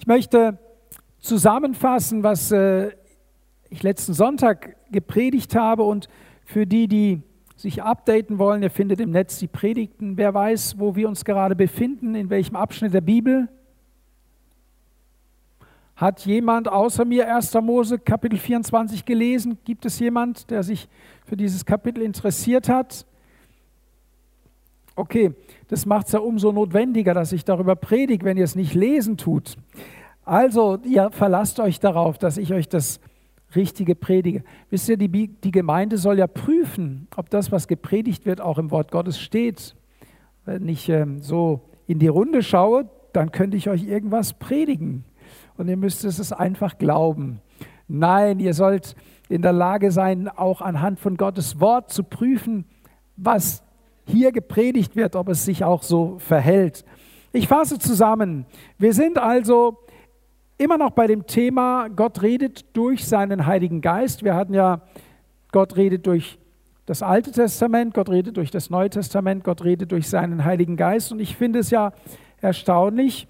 Ich möchte zusammenfassen, was äh, ich letzten Sonntag gepredigt habe und für die, die sich updaten wollen, ihr findet im Netz die Predigten. Wer weiß, wo wir uns gerade befinden, in welchem Abschnitt der Bibel? Hat jemand außer mir 1. Mose Kapitel 24 gelesen? Gibt es jemand, der sich für dieses Kapitel interessiert hat? Okay, das macht es ja umso notwendiger, dass ich darüber predige, wenn ihr es nicht lesen tut. Also, ihr verlasst euch darauf, dass ich euch das Richtige predige. Wisst ihr, die, die Gemeinde soll ja prüfen, ob das, was gepredigt wird, auch im Wort Gottes steht. Wenn ich ähm, so in die Runde schaue, dann könnte ich euch irgendwas predigen und ihr müsst es einfach glauben. Nein, ihr sollt in der Lage sein, auch anhand von Gottes Wort zu prüfen, was hier gepredigt wird, ob es sich auch so verhält. Ich fasse zusammen. Wir sind also immer noch bei dem Thema, Gott redet durch seinen Heiligen Geist. Wir hatten ja, Gott redet durch das Alte Testament, Gott redet durch das Neue Testament, Gott redet durch seinen Heiligen Geist. Und ich finde es ja erstaunlich,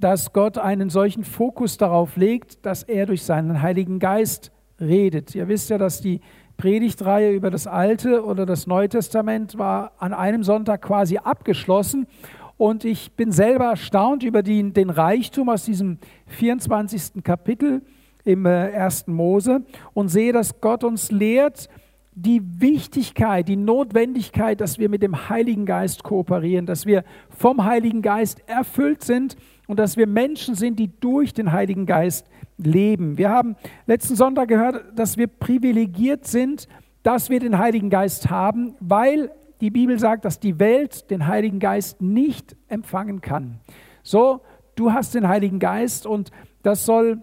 dass Gott einen solchen Fokus darauf legt, dass er durch seinen Heiligen Geist redet. Ihr wisst ja, dass die Predigtreihe über das Alte oder das Neue Testament war an einem Sonntag quasi abgeschlossen. Und ich bin selber erstaunt über die, den Reichtum aus diesem 24. Kapitel im äh, 1. Mose und sehe, dass Gott uns lehrt, die Wichtigkeit, die Notwendigkeit, dass wir mit dem Heiligen Geist kooperieren, dass wir vom Heiligen Geist erfüllt sind und dass wir Menschen sind, die durch den Heiligen Geist leben. Wir haben letzten Sonntag gehört, dass wir privilegiert sind, dass wir den Heiligen Geist haben, weil die Bibel sagt, dass die Welt den Heiligen Geist nicht empfangen kann. So, du hast den Heiligen Geist und das soll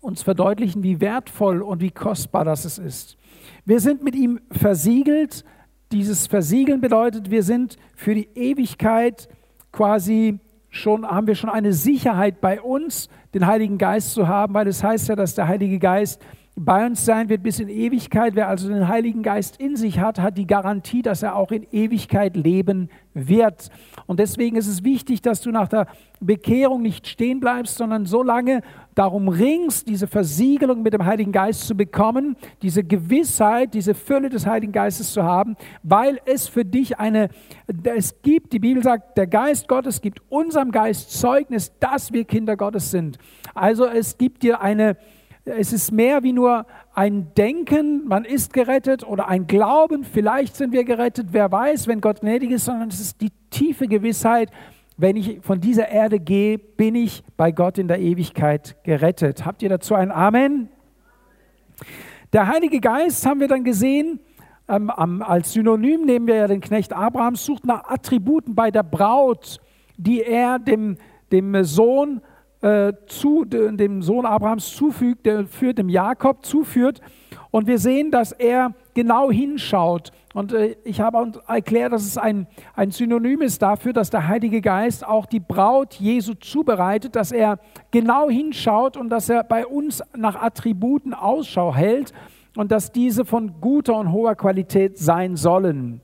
uns verdeutlichen, wie wertvoll und wie kostbar das ist. Wir sind mit ihm versiegelt. Dieses Versiegeln bedeutet, wir sind für die Ewigkeit quasi schon, haben wir schon eine Sicherheit bei uns, den Heiligen Geist zu haben, weil es heißt ja, dass der Heilige Geist bei uns sein wird bis in Ewigkeit. Wer also den Heiligen Geist in sich hat, hat die Garantie, dass er auch in Ewigkeit leben wird. Und deswegen ist es wichtig, dass du nach der Bekehrung nicht stehen bleibst, sondern so lange darum ringst, diese Versiegelung mit dem Heiligen Geist zu bekommen, diese Gewissheit, diese Fülle des Heiligen Geistes zu haben, weil es für dich eine, es gibt, die Bibel sagt, der Geist Gottes gibt unserem Geist Zeugnis, dass wir Kinder Gottes sind. Also es gibt dir eine, es ist mehr wie nur ein Denken, man ist gerettet oder ein Glauben, vielleicht sind wir gerettet, wer weiß, wenn Gott gnädig ist, sondern es ist die tiefe Gewissheit, wenn ich von dieser Erde gehe, bin ich bei Gott in der Ewigkeit gerettet. Habt ihr dazu ein Amen? Der Heilige Geist haben wir dann gesehen, ähm, als Synonym nehmen wir ja den Knecht Abrahams, sucht nach Attributen bei der Braut, die er dem, dem Sohn äh, zu, dem Sohn Abrahams zufügt, der führt dem Jakob zuführt. Und wir sehen, dass er genau hinschaut. Und äh, ich habe erklärt, dass es ein, ein Synonym ist dafür, dass der Heilige Geist auch die Braut Jesu zubereitet, dass er genau hinschaut und dass er bei uns nach Attributen Ausschau hält und dass diese von guter und hoher Qualität sein sollen.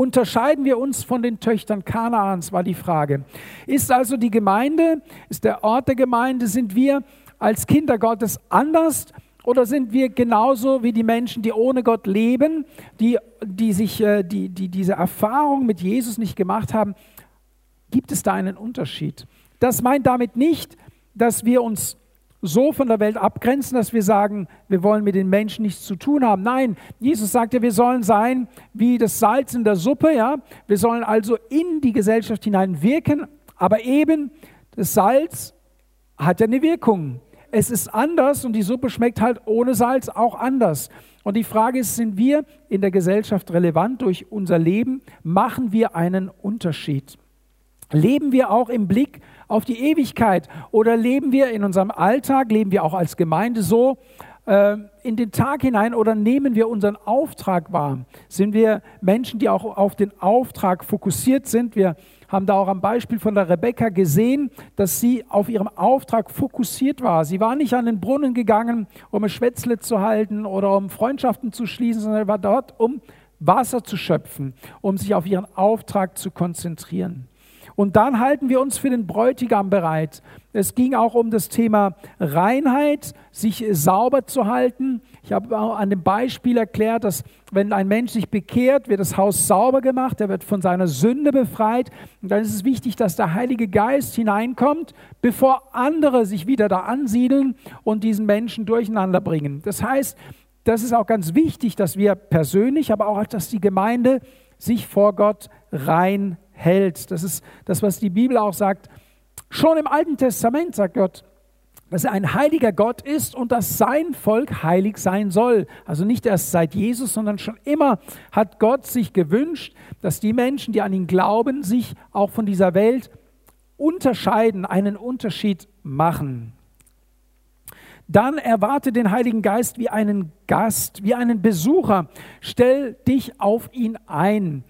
Unterscheiden wir uns von den Töchtern Kanaans, war die Frage. Ist also die Gemeinde, ist der Ort der Gemeinde, sind wir als Kinder Gottes anders oder sind wir genauso wie die Menschen, die ohne Gott leben, die, die, sich, äh, die, die diese Erfahrung mit Jesus nicht gemacht haben? Gibt es da einen Unterschied? Das meint damit nicht, dass wir uns so von der Welt abgrenzen, dass wir sagen, wir wollen mit den Menschen nichts zu tun haben. Nein, Jesus sagt ja, wir sollen sein wie das Salz in der Suppe, ja. Wir sollen also in die Gesellschaft hinein wirken, aber eben das Salz hat ja eine Wirkung. Es ist anders und die Suppe schmeckt halt ohne Salz auch anders. Und die Frage ist, sind wir in der Gesellschaft relevant durch unser Leben? Machen wir einen Unterschied? Leben wir auch im Blick auf die Ewigkeit oder leben wir in unserem Alltag, leben wir auch als Gemeinde so äh, in den Tag hinein oder nehmen wir unseren Auftrag wahr? Sind wir Menschen, die auch auf den Auftrag fokussiert sind? Wir haben da auch am Beispiel von der Rebecca gesehen, dass sie auf ihrem Auftrag fokussiert war. Sie war nicht an den Brunnen gegangen, um ein Schwätzle zu halten oder um Freundschaften zu schließen, sondern war dort, um Wasser zu schöpfen, um sich auf ihren Auftrag zu konzentrieren. Und dann halten wir uns für den Bräutigam bereit. Es ging auch um das Thema Reinheit, sich sauber zu halten. Ich habe auch an dem Beispiel erklärt, dass wenn ein Mensch sich bekehrt, wird das Haus sauber gemacht, er wird von seiner Sünde befreit. Und dann ist es wichtig, dass der Heilige Geist hineinkommt, bevor andere sich wieder da ansiedeln und diesen Menschen durcheinander bringen. Das heißt, das ist auch ganz wichtig, dass wir persönlich, aber auch, dass die Gemeinde sich vor Gott rein hält. Das ist das, was die Bibel auch sagt. Schon im Alten Testament sagt Gott, dass er ein heiliger Gott ist und dass sein Volk heilig sein soll. Also nicht erst seit Jesus, sondern schon immer hat Gott sich gewünscht, dass die Menschen, die an ihn glauben, sich auch von dieser Welt unterscheiden, einen Unterschied machen. Dann erwarte den Heiligen Geist wie einen Gast, wie einen Besucher. Stell dich auf ihn ein.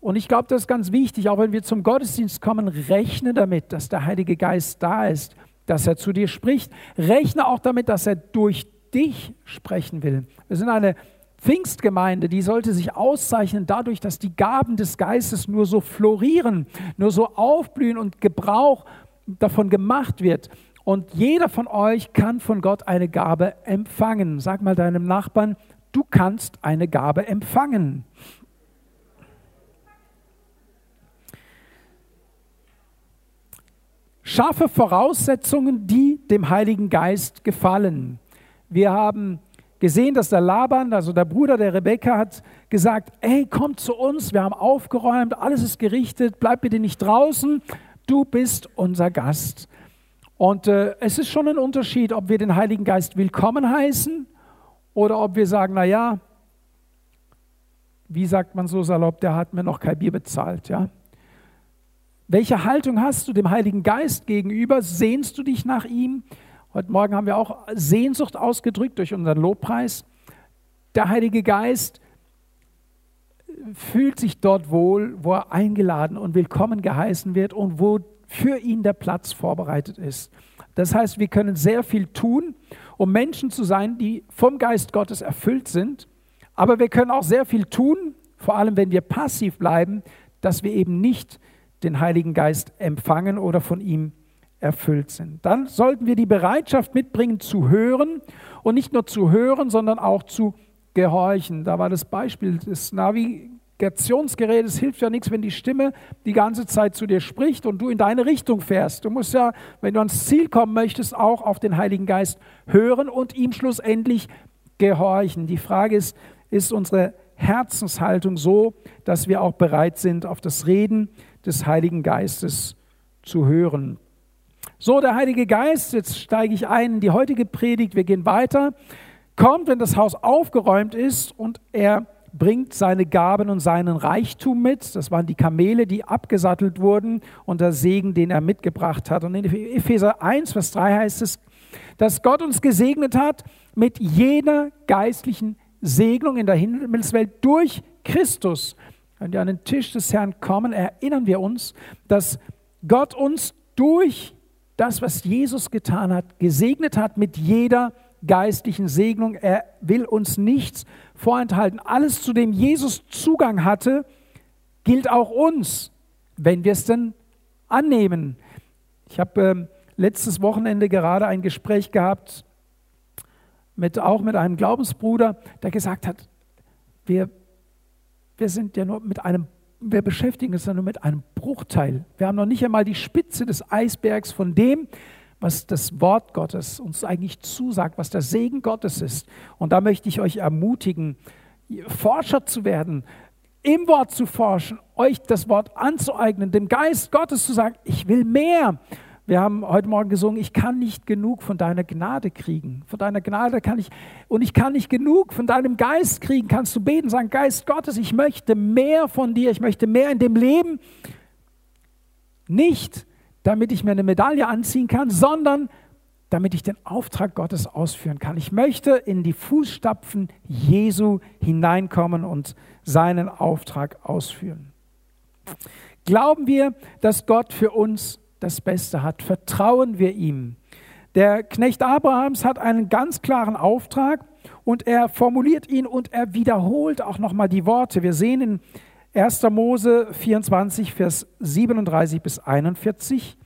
Und ich glaube, das ist ganz wichtig, auch wenn wir zum Gottesdienst kommen, rechne damit, dass der Heilige Geist da ist, dass er zu dir spricht. Rechne auch damit, dass er durch dich sprechen will. Wir sind eine Pfingstgemeinde, die sollte sich auszeichnen dadurch, dass die Gaben des Geistes nur so florieren, nur so aufblühen und Gebrauch davon gemacht wird. Und jeder von euch kann von Gott eine Gabe empfangen. Sag mal deinem Nachbarn, du kannst eine Gabe empfangen. Schaffe Voraussetzungen, die dem Heiligen Geist gefallen. Wir haben gesehen, dass der Laban, also der Bruder der Rebekka, hat gesagt, hey, komm zu uns, wir haben aufgeräumt, alles ist gerichtet, bleib bitte nicht draußen, du bist unser Gast. Und äh, es ist schon ein Unterschied, ob wir den Heiligen Geist willkommen heißen oder ob wir sagen, naja, wie sagt man so salopp, der hat mir noch kein Bier bezahlt, ja. Welche Haltung hast du dem Heiligen Geist gegenüber? Sehnst du dich nach ihm? Heute Morgen haben wir auch Sehnsucht ausgedrückt durch unseren Lobpreis. Der Heilige Geist fühlt sich dort wohl, wo er eingeladen und willkommen geheißen wird und wo für ihn der Platz vorbereitet ist. Das heißt, wir können sehr viel tun, um Menschen zu sein, die vom Geist Gottes erfüllt sind. Aber wir können auch sehr viel tun, vor allem wenn wir passiv bleiben, dass wir eben nicht den Heiligen Geist empfangen oder von ihm erfüllt sind. Dann sollten wir die Bereitschaft mitbringen zu hören und nicht nur zu hören, sondern auch zu gehorchen. Da war das Beispiel des Navigationsgerätes, hilft ja nichts, wenn die Stimme die ganze Zeit zu dir spricht und du in deine Richtung fährst. Du musst ja, wenn du ans Ziel kommen möchtest, auch auf den Heiligen Geist hören und ihm schlussendlich gehorchen. Die Frage ist, ist unsere Herzenshaltung so, dass wir auch bereit sind, auf das Reden des Heiligen Geistes zu hören. So, der Heilige Geist, jetzt steige ich ein in die heutige Predigt, wir gehen weiter, kommt, wenn das Haus aufgeräumt ist und er bringt seine Gaben und seinen Reichtum mit. Das waren die Kamele, die abgesattelt wurden und der Segen, den er mitgebracht hat. Und in Epheser 1, Vers 3 heißt es, dass Gott uns gesegnet hat mit jeder geistlichen Segnung in der Himmelswelt durch Christus. Wenn wir an den Tisch des Herrn kommen, erinnern wir uns, dass Gott uns durch das, was Jesus getan hat, gesegnet hat mit jeder geistlichen Segnung. Er will uns nichts vorenthalten. Alles, zu dem Jesus Zugang hatte, gilt auch uns, wenn wir es denn annehmen. Ich habe äh, letztes Wochenende gerade ein Gespräch gehabt, mit, auch mit einem Glaubensbruder, der gesagt hat, wir wir sind ja nur mit einem, wir beschäftigen uns ja nur mit einem Bruchteil. Wir haben noch nicht einmal die Spitze des Eisbergs von dem, was das Wort Gottes uns eigentlich zusagt, was der Segen Gottes ist. Und da möchte ich euch ermutigen, Forscher zu werden, im Wort zu forschen, euch das Wort anzueignen, dem Geist Gottes zu sagen, ich will mehr. Wir haben heute Morgen gesungen, ich kann nicht genug von deiner Gnade kriegen. Von deiner Gnade kann ich, und ich kann nicht genug von deinem Geist kriegen. Kannst du beten, sagen, Geist Gottes, ich möchte mehr von dir, ich möchte mehr in dem Leben. Nicht, damit ich mir eine Medaille anziehen kann, sondern damit ich den Auftrag Gottes ausführen kann. Ich möchte in die Fußstapfen Jesu hineinkommen und seinen Auftrag ausführen. Glauben wir, dass Gott für uns das Beste hat. Vertrauen wir ihm. Der Knecht Abrahams hat einen ganz klaren Auftrag und er formuliert ihn und er wiederholt auch nochmal die Worte. Wir sehen in 1. Mose 24, Vers 37 bis 41.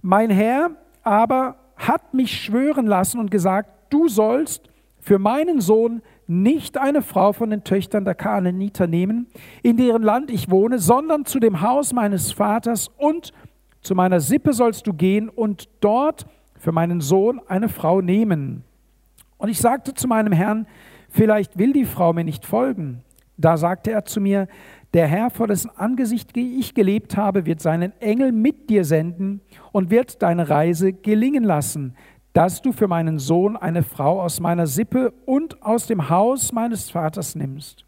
Mein Herr aber hat mich schwören lassen und gesagt, du sollst für meinen Sohn nicht eine Frau von den Töchtern der Kanaaniter nehmen, in deren Land ich wohne, sondern zu dem Haus meines Vaters und zu meiner Sippe sollst du gehen und dort für meinen Sohn eine Frau nehmen. Und ich sagte zu meinem Herrn, vielleicht will die Frau mir nicht folgen. Da sagte er zu mir, der Herr, vor dessen Angesicht ich gelebt habe, wird seinen Engel mit dir senden und wird deine Reise gelingen lassen, dass du für meinen Sohn eine Frau aus meiner Sippe und aus dem Haus meines Vaters nimmst.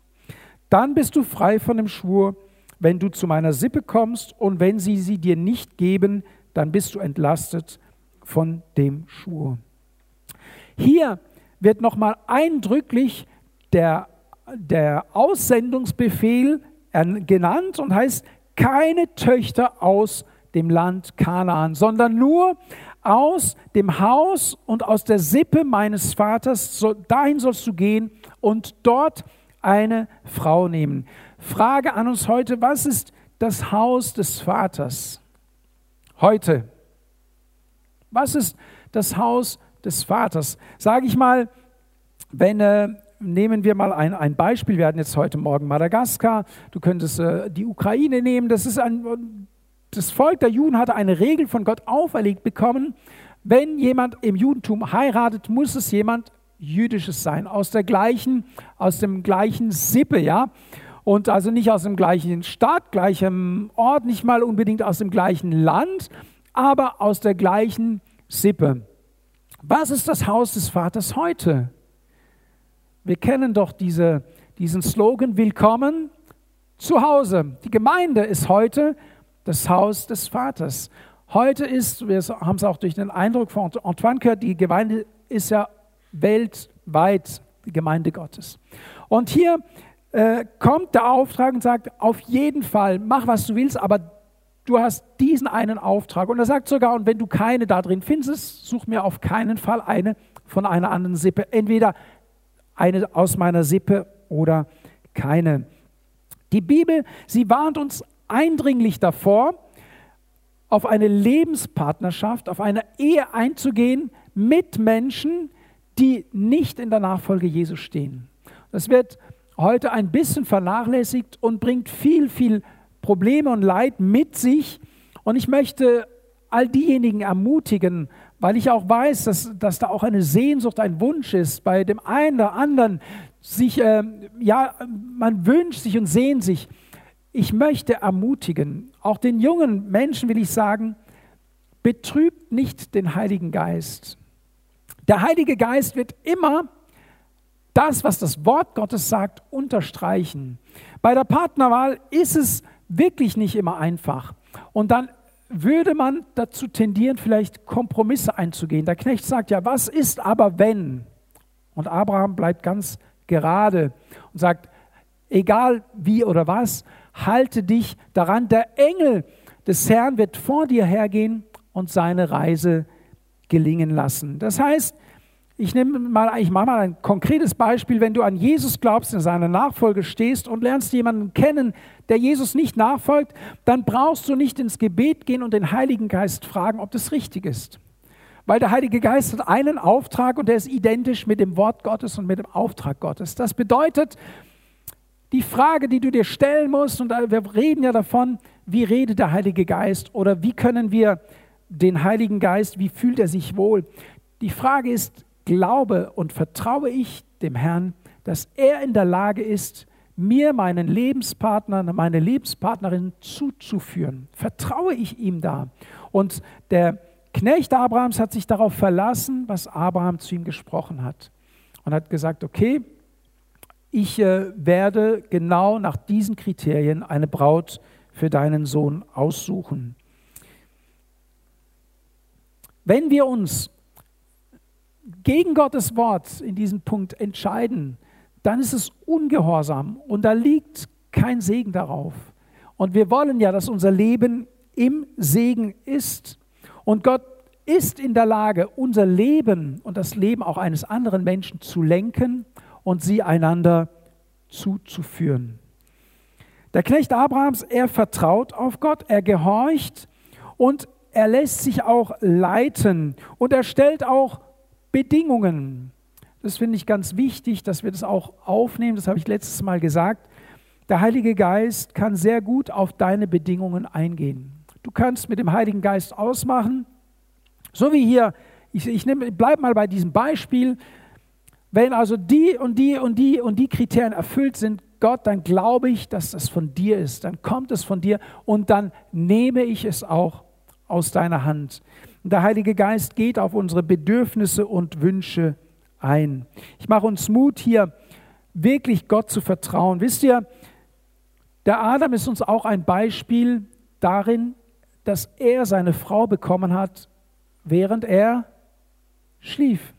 Dann bist du frei von dem Schwur, wenn du zu meiner Sippe kommst und wenn sie sie dir nicht geben, dann bist du entlastet von dem Schwur. Hier wird nochmal eindrücklich der, der Aussendungsbefehl genannt und heißt, keine Töchter aus dem Land Kanaan, sondern nur aus dem Haus und aus der Sippe meines Vaters, so, dahin sollst du gehen und dort eine Frau nehmen. Frage an uns heute, was ist das Haus des Vaters? Heute. Was ist das Haus des Vaters? Sage ich mal, wenn, äh, nehmen wir mal ein, ein Beispiel, wir hatten jetzt heute Morgen Madagaskar, du könntest äh, die Ukraine nehmen, das ist ein das Volk der Juden hatte eine Regel von Gott auferlegt bekommen, wenn jemand im Judentum heiratet, muss es jemand Jüdisches sein, aus der gleichen, aus dem gleichen Sippe, ja. Und also nicht aus dem gleichen Stadt, gleichem Ort, nicht mal unbedingt aus dem gleichen Land, aber aus der gleichen Sippe. Was ist das Haus des Vaters heute? Wir kennen doch diese, diesen Slogan Willkommen zu Hause. Die Gemeinde ist heute das Haus des Vaters. Heute ist, wir haben es auch durch den Eindruck von Antoine gehört, die Gemeinde ist ja weltweit die Gemeinde Gottes. Und hier äh, kommt der Auftrag und sagt, auf jeden Fall, mach was du willst, aber du hast diesen einen Auftrag. Und er sagt sogar, und wenn du keine da drin findest, such mir auf keinen Fall eine von einer anderen Sippe. Entweder eine aus meiner Sippe oder keine. Die Bibel, sie warnt uns eindringlich davor, auf eine Lebenspartnerschaft, auf eine Ehe einzugehen mit Menschen, die nicht in der Nachfolge Jesu stehen. Das wird heute ein bisschen vernachlässigt und bringt viel, viel Probleme und Leid mit sich. Und ich möchte all diejenigen ermutigen, weil ich auch weiß, dass, dass da auch eine Sehnsucht, ein Wunsch ist bei dem einen oder anderen, sich, äh, ja, man wünscht sich und sehnt sich, ich möchte ermutigen, auch den jungen Menschen will ich sagen, betrübt nicht den Heiligen Geist. Der Heilige Geist wird immer das, was das Wort Gottes sagt, unterstreichen. Bei der Partnerwahl ist es wirklich nicht immer einfach. Und dann würde man dazu tendieren, vielleicht Kompromisse einzugehen. Der Knecht sagt ja, was ist aber wenn? Und Abraham bleibt ganz gerade und sagt, egal wie oder was, halte dich daran. Der Engel des Herrn wird vor dir hergehen und seine Reise gelingen lassen. Das heißt, ich nehme mal, ich mache mal ein konkretes Beispiel. Wenn du an Jesus glaubst, in seiner Nachfolge stehst und lernst jemanden kennen, der Jesus nicht nachfolgt, dann brauchst du nicht ins Gebet gehen und den Heiligen Geist fragen, ob das richtig ist. Weil der Heilige Geist hat einen Auftrag und der ist identisch mit dem Wort Gottes und mit dem Auftrag Gottes. Das bedeutet, die Frage, die du dir stellen musst, und wir reden ja davon, wie redet der Heilige Geist oder wie können wir den Heiligen Geist, wie fühlt er sich wohl? Die Frage ist, glaube und vertraue ich dem Herrn, dass er in der Lage ist, mir meinen Lebenspartner, meine Lebenspartnerin zuzuführen? Vertraue ich ihm da? Und der Knecht Abrahams hat sich darauf verlassen, was Abraham zu ihm gesprochen hat. Und hat gesagt, okay, ich äh, werde genau nach diesen Kriterien eine Braut für deinen Sohn aussuchen. Wenn wir uns gegen Gottes Wort in diesem Punkt entscheiden, dann ist es ungehorsam und da liegt kein Segen darauf. Und wir wollen ja, dass unser Leben im Segen ist. Und Gott ist in der Lage, unser Leben und das Leben auch eines anderen Menschen zu lenken und sie einander zuzuführen. Der Knecht Abrahams, er vertraut auf Gott, er gehorcht und er lässt sich auch leiten und er stellt auch Bedingungen. Das finde ich ganz wichtig, dass wir das auch aufnehmen. Das habe ich letztes Mal gesagt. Der Heilige Geist kann sehr gut auf deine Bedingungen eingehen. Du kannst mit dem Heiligen Geist ausmachen, so wie hier, ich, ich bleibe mal bei diesem Beispiel, wenn also die und die und die und die Kriterien erfüllt sind, Gott, dann glaube ich, dass das von dir ist. Dann kommt es von dir und dann nehme ich es auch aus deiner Hand. Und der Heilige Geist geht auf unsere Bedürfnisse und Wünsche ein. Ich mache uns Mut, hier wirklich Gott zu vertrauen. Wisst ihr, der Adam ist uns auch ein Beispiel darin, dass er seine Frau bekommen hat, während er schlief.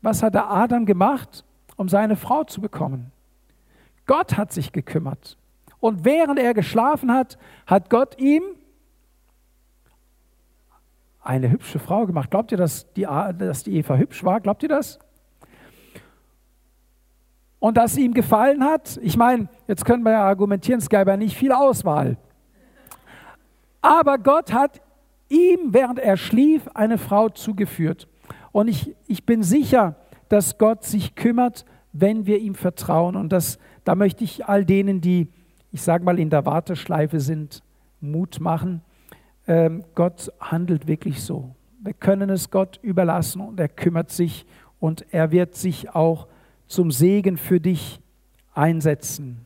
Was hat der Adam gemacht, um seine Frau zu bekommen? Gott hat sich gekümmert. Und während er geschlafen hat, hat Gott ihm eine hübsche Frau gemacht. Glaubt ihr, dass die, dass die Eva hübsch war? Glaubt ihr das? Und dass sie ihm gefallen hat? Ich meine, jetzt können wir ja argumentieren, es gäbe ja nicht viel Auswahl. Aber Gott hat ihm, während er schlief, eine Frau zugeführt. Und ich, ich bin sicher, dass Gott sich kümmert, wenn wir ihm vertrauen. Und das, da möchte ich all denen, die, ich sage mal, in der Warteschleife sind, Mut machen. Ähm, Gott handelt wirklich so. Wir können es Gott überlassen und er kümmert sich und er wird sich auch zum Segen für dich einsetzen.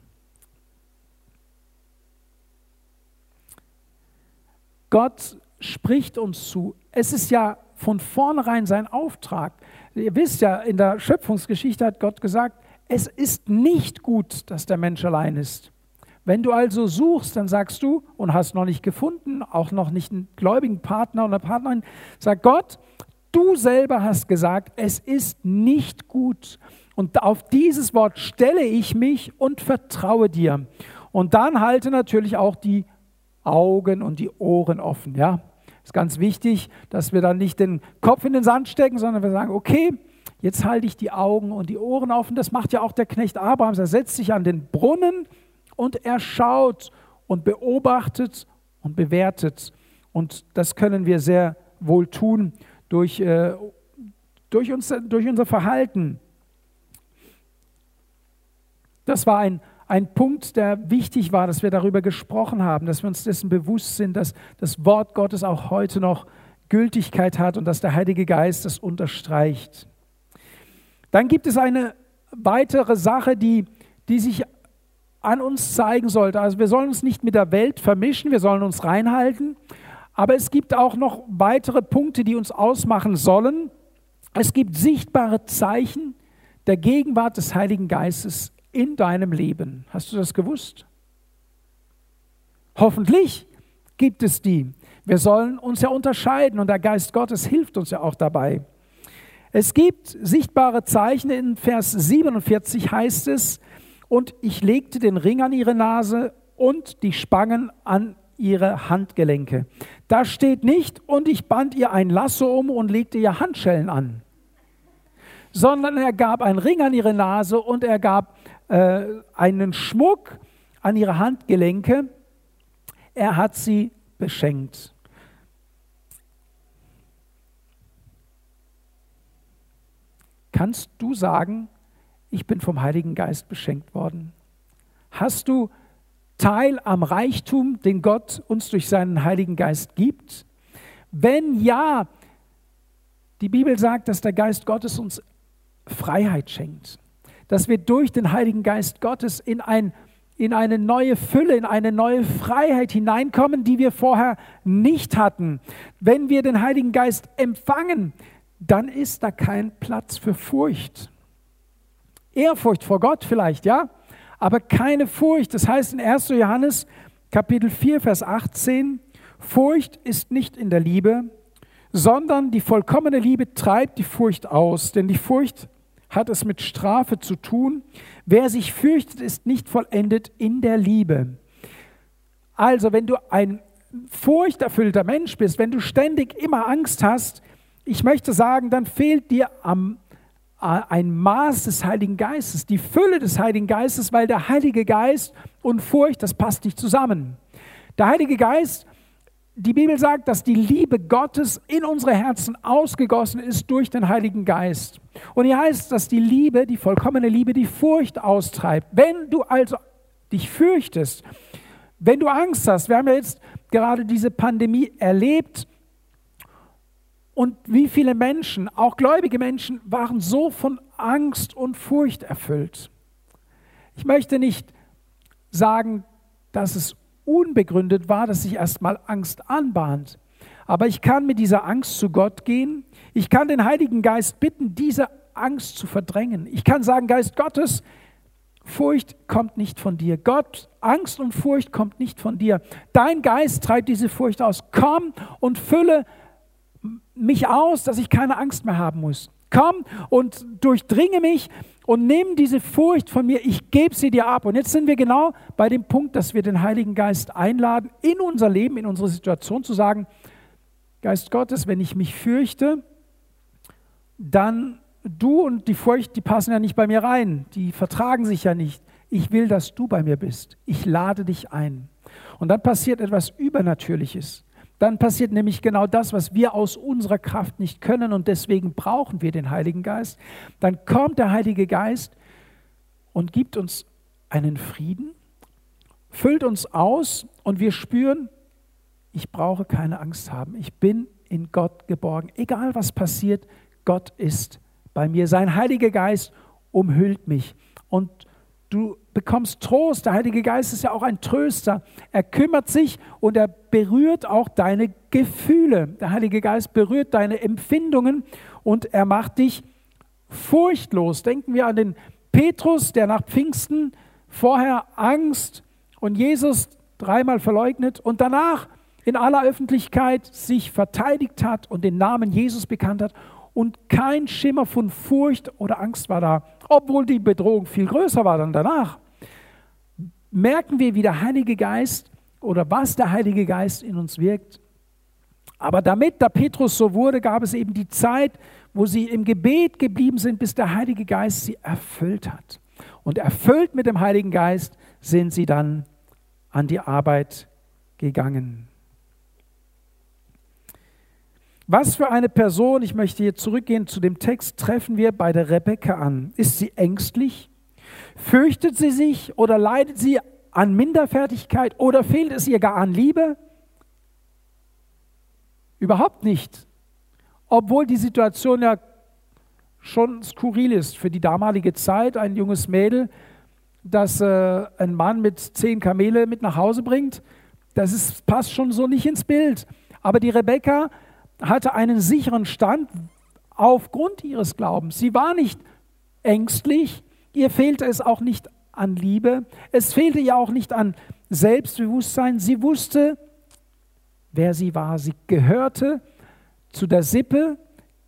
Gott spricht uns zu. Es ist ja von vornherein sein Auftrag. Ihr wisst ja, in der Schöpfungsgeschichte hat Gott gesagt, es ist nicht gut, dass der Mensch allein ist. Wenn du also suchst, dann sagst du und hast noch nicht gefunden, auch noch nicht einen gläubigen Partner oder Partnerin, sag Gott, du selber hast gesagt, es ist nicht gut. Und auf dieses Wort stelle ich mich und vertraue dir. Und dann halte natürlich auch die Augen und die Ohren offen. Ja, ist ganz wichtig, dass wir dann nicht den Kopf in den Sand stecken, sondern wir sagen, okay, jetzt halte ich die Augen und die Ohren offen. Das macht ja auch der Knecht Abrahams. Er setzt sich an den Brunnen und er schaut und beobachtet und bewertet. Und das können wir sehr wohl tun durch, äh, durch, uns, durch unser Verhalten. Das war ein ein Punkt, der wichtig war, dass wir darüber gesprochen haben, dass wir uns dessen bewusst sind, dass das Wort Gottes auch heute noch Gültigkeit hat und dass der Heilige Geist das unterstreicht. Dann gibt es eine weitere Sache, die, die sich an uns zeigen sollte. Also wir sollen uns nicht mit der Welt vermischen, wir sollen uns reinhalten, aber es gibt auch noch weitere Punkte, die uns ausmachen sollen. Es gibt sichtbare Zeichen der Gegenwart des Heiligen Geistes in deinem Leben. Hast du das gewusst? Hoffentlich gibt es die. Wir sollen uns ja unterscheiden und der Geist Gottes hilft uns ja auch dabei. Es gibt sichtbare Zeichen. In Vers 47 heißt es, und ich legte den Ring an ihre Nase und die Spangen an ihre Handgelenke. Da steht nicht, und ich band ihr ein Lasso um und legte ihr Handschellen an, sondern er gab einen Ring an ihre Nase und er gab äh, einen Schmuck an ihre Handgelenke. Er hat sie beschenkt. Kannst du sagen, ich bin vom Heiligen Geist beschenkt worden? Hast du Teil am Reichtum, den Gott uns durch seinen Heiligen Geist gibt? Wenn ja, die Bibel sagt, dass der Geist Gottes uns Freiheit schenkt dass wir durch den Heiligen Geist Gottes in, ein, in eine neue Fülle, in eine neue Freiheit hineinkommen, die wir vorher nicht hatten. Wenn wir den Heiligen Geist empfangen, dann ist da kein Platz für Furcht. Ehrfurcht vor Gott vielleicht, ja, aber keine Furcht. Das heißt in 1. Johannes Kapitel 4, Vers 18, Furcht ist nicht in der Liebe, sondern die vollkommene Liebe treibt die Furcht aus, denn die Furcht hat es mit Strafe zu tun. Wer sich fürchtet, ist nicht vollendet in der Liebe. Also, wenn du ein furchterfüllter Mensch bist, wenn du ständig immer Angst hast, ich möchte sagen, dann fehlt dir am, ein Maß des Heiligen Geistes, die Fülle des Heiligen Geistes, weil der Heilige Geist und Furcht, das passt nicht zusammen. Der Heilige Geist, die Bibel sagt, dass die Liebe Gottes in unsere Herzen ausgegossen ist durch den Heiligen Geist. Und hier heißt, dass die Liebe, die vollkommene Liebe, die Furcht austreibt. Wenn du also dich fürchtest, wenn du Angst hast, wir haben ja jetzt gerade diese Pandemie erlebt, und wie viele Menschen, auch gläubige Menschen, waren so von Angst und Furcht erfüllt. Ich möchte nicht sagen, dass es unbegründet war, dass sich erstmal Angst anbahnt. Aber ich kann mit dieser Angst zu Gott gehen. Ich kann den Heiligen Geist bitten, diese Angst zu verdrängen. Ich kann sagen, Geist Gottes, Furcht kommt nicht von dir. Gott, Angst und Furcht kommt nicht von dir. Dein Geist treibt diese Furcht aus. Komm und fülle mich aus, dass ich keine Angst mehr haben muss. Komm und durchdringe mich und nimm diese Furcht von mir, ich gebe sie dir ab. Und jetzt sind wir genau bei dem Punkt, dass wir den Heiligen Geist einladen, in unser Leben, in unsere Situation zu sagen, Geist Gottes, wenn ich mich fürchte, dann du und die Furcht, die passen ja nicht bei mir rein, die vertragen sich ja nicht. Ich will, dass du bei mir bist. Ich lade dich ein. Und dann passiert etwas Übernatürliches dann passiert nämlich genau das, was wir aus unserer Kraft nicht können und deswegen brauchen wir den Heiligen Geist. Dann kommt der Heilige Geist und gibt uns einen Frieden, füllt uns aus und wir spüren, ich brauche keine Angst haben. Ich bin in Gott geborgen. Egal was passiert, Gott ist bei mir. Sein Heiliger Geist umhüllt mich und Du bekommst Trost. Der Heilige Geist ist ja auch ein Tröster. Er kümmert sich und er berührt auch deine Gefühle. Der Heilige Geist berührt deine Empfindungen und er macht dich furchtlos. Denken wir an den Petrus, der nach Pfingsten vorher Angst und Jesus dreimal verleugnet und danach in aller Öffentlichkeit sich verteidigt hat und den Namen Jesus bekannt hat und kein Schimmer von Furcht oder Angst war da, obwohl die Bedrohung viel größer war dann danach. Merken wir, wie der Heilige Geist oder was der Heilige Geist in uns wirkt. Aber damit der Petrus so wurde, gab es eben die Zeit, wo sie im Gebet geblieben sind, bis der Heilige Geist sie erfüllt hat. Und erfüllt mit dem Heiligen Geist sind sie dann an die Arbeit gegangen. Was für eine Person, ich möchte hier zurückgehen zu dem Text, treffen wir bei der Rebecca an? Ist sie ängstlich? Fürchtet sie sich oder leidet sie an Minderfertigkeit oder fehlt es ihr gar an Liebe? Überhaupt nicht. Obwohl die Situation ja schon skurril ist für die damalige Zeit, ein junges Mädel, das äh, ein Mann mit zehn Kamele mit nach Hause bringt, das ist, passt schon so nicht ins Bild. Aber die Rebecca hatte einen sicheren Stand aufgrund ihres Glaubens. Sie war nicht ängstlich, ihr fehlte es auch nicht an Liebe, es fehlte ihr auch nicht an Selbstbewusstsein. Sie wusste, wer sie war. Sie gehörte zu der Sippe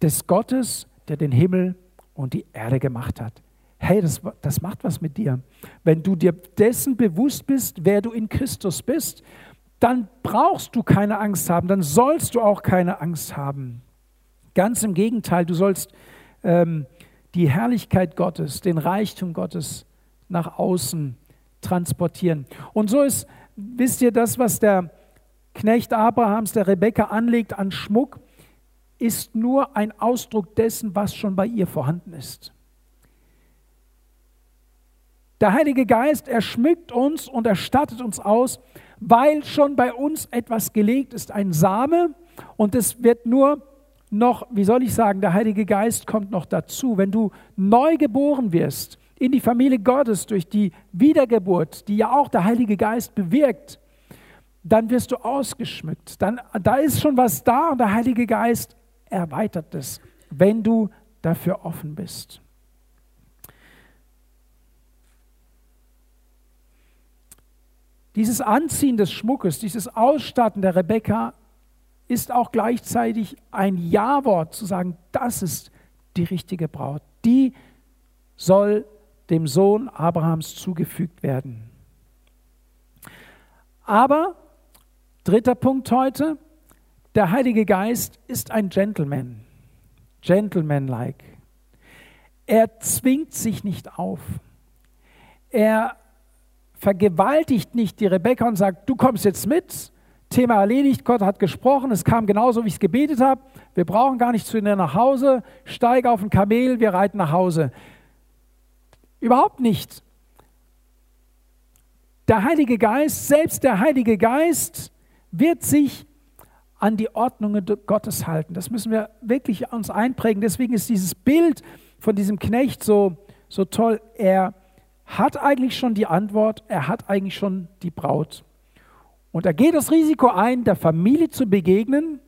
des Gottes, der den Himmel und die Erde gemacht hat. Hey, das, das macht was mit dir. Wenn du dir dessen bewusst bist, wer du in Christus bist, dann brauchst du keine Angst haben, dann sollst du auch keine Angst haben. Ganz im Gegenteil, du sollst ähm, die Herrlichkeit Gottes, den Reichtum Gottes nach außen transportieren. Und so ist, wisst ihr, das, was der Knecht Abrahams, der Rebekka anlegt an Schmuck, ist nur ein Ausdruck dessen, was schon bei ihr vorhanden ist. Der Heilige Geist, er schmückt uns und er stattet uns aus weil schon bei uns etwas gelegt ist, ein Same und es wird nur noch, wie soll ich sagen, der Heilige Geist kommt noch dazu. Wenn du neu geboren wirst in die Familie Gottes durch die Wiedergeburt, die ja auch der Heilige Geist bewirkt, dann wirst du ausgeschmückt. Dann, da ist schon was da und der Heilige Geist erweitert es, wenn du dafür offen bist. Dieses Anziehen des Schmuckes, dieses Ausstatten der Rebekka ist auch gleichzeitig ein Ja-Wort zu sagen, das ist die richtige Braut. Die soll dem Sohn Abrahams zugefügt werden. Aber, dritter Punkt heute, der Heilige Geist ist ein Gentleman, gentlemanlike. Er zwingt sich nicht auf. Er vergewaltigt nicht die Rebecca und sagt, du kommst jetzt mit, Thema erledigt, Gott hat gesprochen, es kam genauso, wie ich es gebetet habe, wir brauchen gar nicht zu dir nach Hause, steig auf ein Kamel, wir reiten nach Hause. Überhaupt nicht. Der Heilige Geist, selbst der Heilige Geist wird sich an die Ordnungen Gottes halten. Das müssen wir wirklich uns einprägen. Deswegen ist dieses Bild von diesem Knecht so, so toll. Er hat eigentlich schon die Antwort, er hat eigentlich schon die Braut. Und er geht das Risiko ein, der Familie zu begegnen,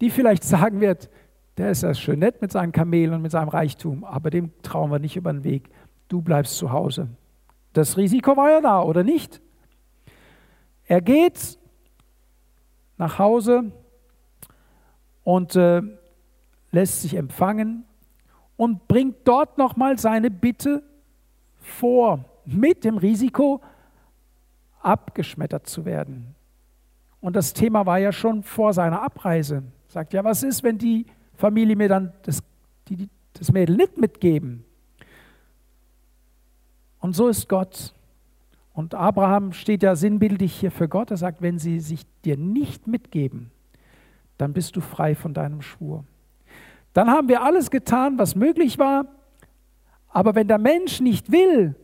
die vielleicht sagen wird, der ist ja schön nett mit seinen Kamelen und mit seinem Reichtum, aber dem trauen wir nicht über den Weg. Du bleibst zu Hause. Das Risiko war ja da, oder nicht? Er geht nach Hause und äh, lässt sich empfangen und bringt dort nochmal seine Bitte vor, mit dem Risiko, abgeschmettert zu werden. Und das Thema war ja schon vor seiner Abreise. Sagt, ja, was ist, wenn die Familie mir dann das, die, das Mädel nicht mitgeben? Und so ist Gott. Und Abraham steht ja sinnbildlich hier für Gott. Er sagt, wenn sie sich dir nicht mitgeben, dann bist du frei von deinem Schwur. Dann haben wir alles getan, was möglich war. Aber wenn der Mensch nicht will,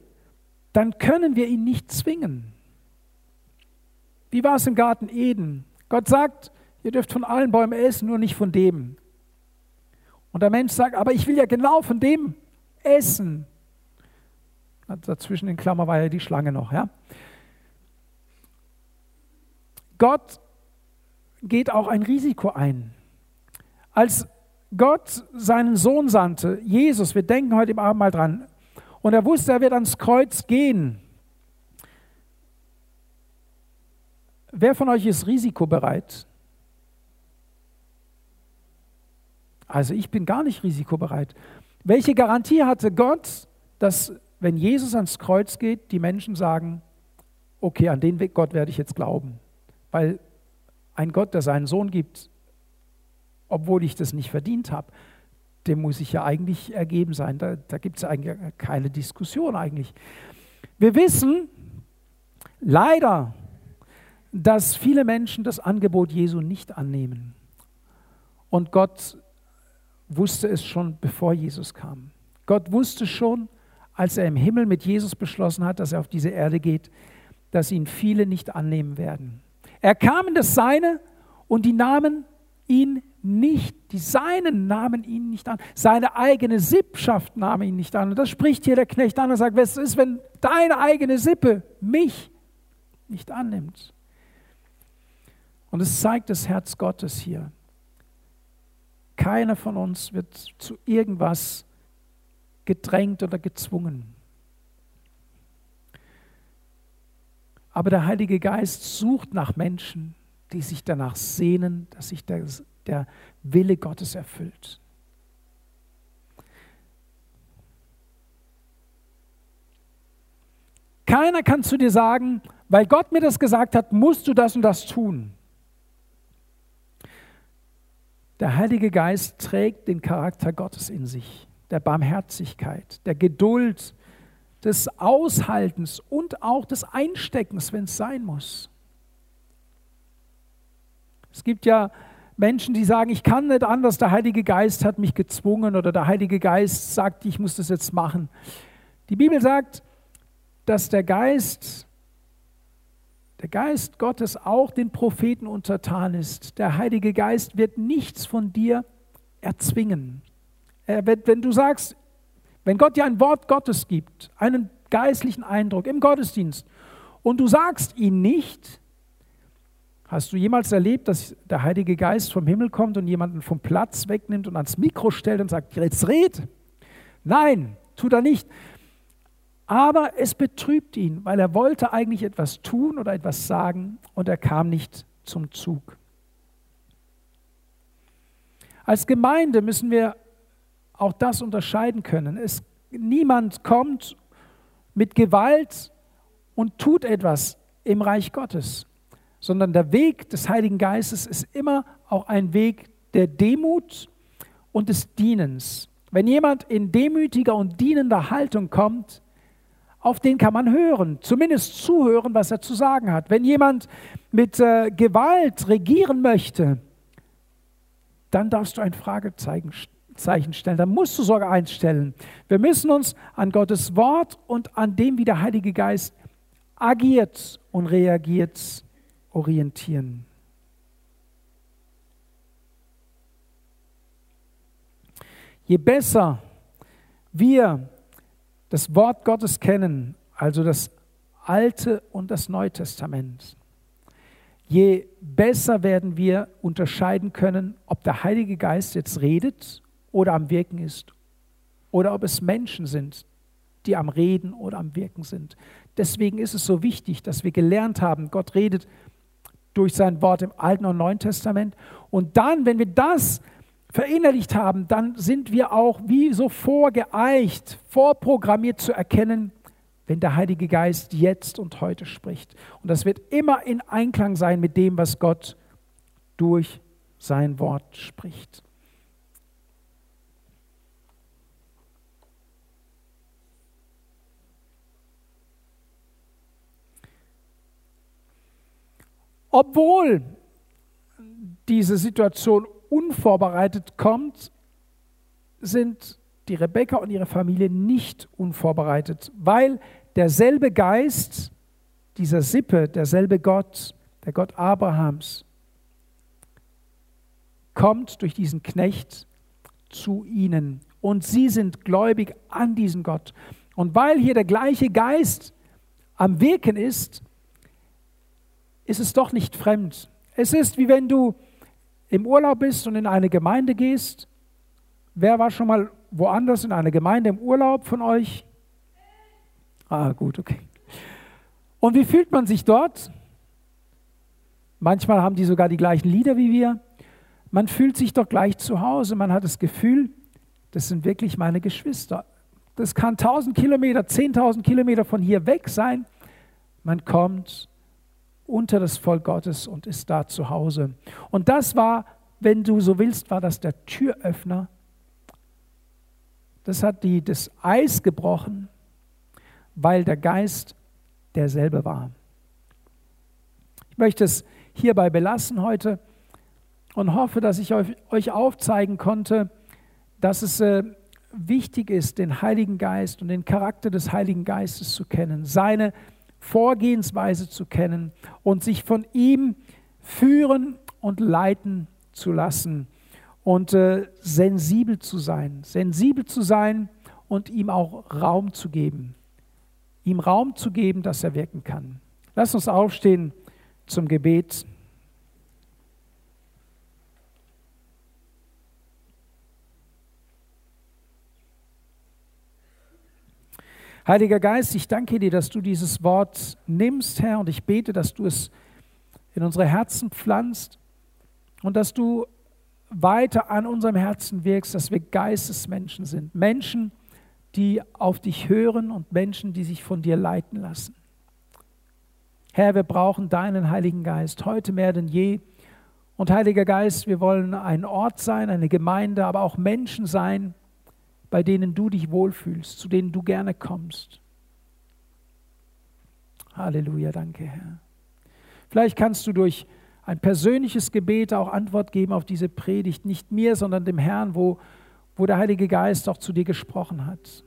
dann können wir ihn nicht zwingen. Wie war es im Garten Eden? Gott sagt, ihr dürft von allen Bäumen essen, nur nicht von dem. Und der Mensch sagt, aber ich will ja genau von dem essen. Dazwischen in Klammer war ja die Schlange noch. Ja? Gott geht auch ein Risiko ein. Als Gott seinen Sohn sandte, Jesus, wir denken heute im Abend mal dran, und er wusste, er wird ans Kreuz gehen. Wer von euch ist risikobereit? Also ich bin gar nicht risikobereit. Welche Garantie hatte Gott, dass wenn Jesus ans Kreuz geht, die Menschen sagen, okay, an den Gott werde ich jetzt glauben. Weil ein Gott, der seinen Sohn gibt, obwohl ich das nicht verdient habe, dem muss ich ja eigentlich ergeben sein. Da, da gibt es eigentlich keine Diskussion eigentlich. Wir wissen leider, dass viele Menschen das Angebot Jesu nicht annehmen. Und Gott wusste es schon, bevor Jesus kam. Gott wusste schon, als er im Himmel mit Jesus beschlossen hat, dass er auf diese Erde geht, dass ihn viele nicht annehmen werden. Er kam in das Seine und die nahmen ihn nicht, die Seinen nahmen ihn nicht an. Seine eigene Sippschaft nahm ihn nicht an. Und das spricht hier der Knecht an und sagt, was ist, wenn deine eigene Sippe mich nicht annimmt? Und es zeigt das Herz Gottes hier. Keiner von uns wird zu irgendwas gedrängt oder gezwungen. Aber der Heilige Geist sucht nach Menschen, die sich danach sehnen, dass sich der, der Wille Gottes erfüllt. Keiner kann zu dir sagen, weil Gott mir das gesagt hat, musst du das und das tun. Der Heilige Geist trägt den Charakter Gottes in sich, der Barmherzigkeit, der Geduld, des Aushaltens und auch des Einsteckens, wenn es sein muss. Es gibt ja Menschen, die sagen, ich kann nicht anders, der Heilige Geist hat mich gezwungen oder der Heilige Geist sagt, ich muss das jetzt machen. Die Bibel sagt, dass der Geist der Geist Gottes auch den Propheten untertan ist. Der Heilige Geist wird nichts von dir erzwingen. Wenn du sagst, wenn Gott dir ein Wort Gottes gibt, einen geistlichen Eindruck im Gottesdienst, und du sagst ihn nicht, hast du jemals erlebt, dass der Heilige Geist vom Himmel kommt und jemanden vom Platz wegnimmt und ans Mikro stellt und sagt, jetzt red? Nein, tut er nicht. Aber es betrübt ihn, weil er wollte eigentlich etwas tun oder etwas sagen und er kam nicht zum Zug. Als Gemeinde müssen wir auch das unterscheiden können. Es, niemand kommt mit Gewalt und tut etwas im Reich Gottes, sondern der Weg des Heiligen Geistes ist immer auch ein Weg der Demut und des Dienens. Wenn jemand in demütiger und dienender Haltung kommt, auf den kann man hören, zumindest zuhören, was er zu sagen hat. Wenn jemand mit äh, Gewalt regieren möchte, dann darfst du ein Fragezeichen stellen, dann musst du sogar einstellen. Wir müssen uns an Gottes Wort und an dem, wie der Heilige Geist agiert und reagiert, orientieren. Je besser wir das Wort Gottes kennen, also das Alte und das Neue Testament, je besser werden wir unterscheiden können, ob der Heilige Geist jetzt redet oder am Wirken ist oder ob es Menschen sind, die am Reden oder am Wirken sind. Deswegen ist es so wichtig, dass wir gelernt haben, Gott redet durch sein Wort im Alten und Neuen Testament. Und dann, wenn wir das verinnerlicht haben, dann sind wir auch wie so vorgeeicht, vorprogrammiert zu erkennen, wenn der Heilige Geist jetzt und heute spricht. Und das wird immer in Einklang sein mit dem, was Gott durch sein Wort spricht. Obwohl diese Situation unvorbereitet kommt, sind die Rebekka und ihre Familie nicht unvorbereitet, weil derselbe Geist dieser Sippe, derselbe Gott, der Gott Abrahams, kommt durch diesen Knecht zu ihnen. Und sie sind gläubig an diesen Gott. Und weil hier der gleiche Geist am Wirken ist, ist es doch nicht fremd. Es ist wie wenn du im Urlaub bist und in eine Gemeinde gehst. Wer war schon mal woanders in einer Gemeinde im Urlaub von euch? Ah, gut, okay. Und wie fühlt man sich dort? Manchmal haben die sogar die gleichen Lieder wie wir. Man fühlt sich doch gleich zu Hause. Man hat das Gefühl, das sind wirklich meine Geschwister. Das kann 1000 Kilometer, 10.000 Kilometer von hier weg sein. Man kommt unter das Volk Gottes und ist da zu Hause. Und das war, wenn du so willst, war das der Türöffner. Das hat die, das Eis gebrochen, weil der Geist derselbe war. Ich möchte es hierbei belassen heute und hoffe, dass ich euch aufzeigen konnte, dass es äh, wichtig ist, den Heiligen Geist und den Charakter des Heiligen Geistes zu kennen, seine Vorgehensweise zu kennen und sich von ihm führen und leiten zu lassen und äh, sensibel zu sein, sensibel zu sein und ihm auch Raum zu geben, ihm Raum zu geben, dass er wirken kann. Lass uns aufstehen zum Gebet. Heiliger Geist, ich danke dir, dass du dieses Wort nimmst, Herr, und ich bete, dass du es in unsere Herzen pflanzt und dass du weiter an unserem Herzen wirkst, dass wir Geistesmenschen sind. Menschen, die auf dich hören und Menschen, die sich von dir leiten lassen. Herr, wir brauchen deinen Heiligen Geist heute mehr denn je. Und Heiliger Geist, wir wollen ein Ort sein, eine Gemeinde, aber auch Menschen sein, bei denen du dich wohlfühlst, zu denen du gerne kommst. Halleluja, danke Herr. Vielleicht kannst du durch ein persönliches Gebet auch Antwort geben auf diese Predigt, nicht mir, sondern dem Herrn, wo, wo der Heilige Geist auch zu dir gesprochen hat.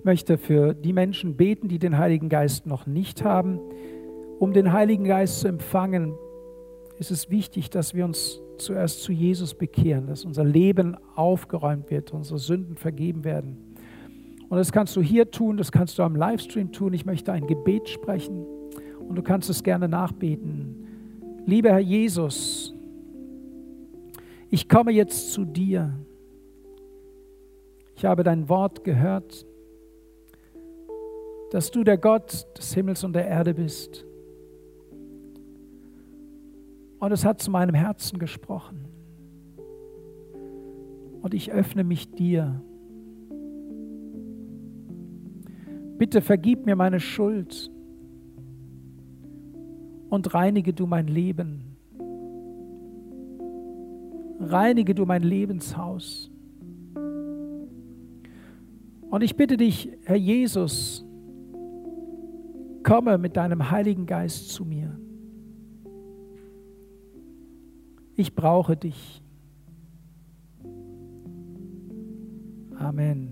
Ich möchte für die Menschen beten, die den Heiligen Geist noch nicht haben. Um den Heiligen Geist zu empfangen, ist es wichtig, dass wir uns zuerst zu Jesus bekehren, dass unser Leben aufgeräumt wird, unsere Sünden vergeben werden. Und das kannst du hier tun, das kannst du am Livestream tun. Ich möchte ein Gebet sprechen und du kannst es gerne nachbeten. Lieber Herr Jesus, ich komme jetzt zu dir. Ich habe dein Wort gehört, dass du der Gott des Himmels und der Erde bist. Und es hat zu meinem Herzen gesprochen. Und ich öffne mich dir. Bitte vergib mir meine Schuld und reinige du mein Leben. Reinige du mein Lebenshaus. Und ich bitte dich, Herr Jesus, komme mit deinem Heiligen Geist zu mir. Ich brauche dich. Amen.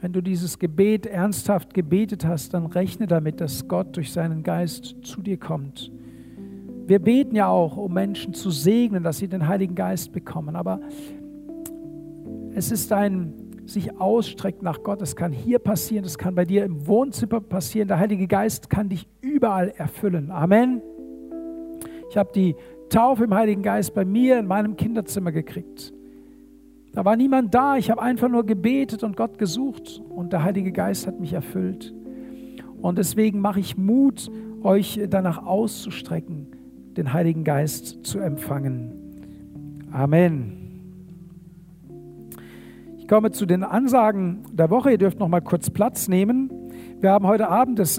Wenn du dieses Gebet ernsthaft gebetet hast, dann rechne damit, dass Gott durch seinen Geist zu dir kommt. Wir beten ja auch, um Menschen zu segnen, dass sie den Heiligen Geist bekommen. Aber es ist ein sich ausstreckt nach Gott. Es kann hier passieren, es kann bei dir im Wohnzimmer passieren. Der Heilige Geist kann dich überall erfüllen. Amen. Ich habe die Taufe im Heiligen Geist bei mir in meinem Kinderzimmer gekriegt. Da war niemand da, ich habe einfach nur gebetet und Gott gesucht und der Heilige Geist hat mich erfüllt. Und deswegen mache ich Mut, euch danach auszustrecken, den Heiligen Geist zu empfangen. Amen. Ich komme zu den Ansagen der Woche. Ihr dürft noch mal kurz Platz nehmen. Wir haben heute Abend das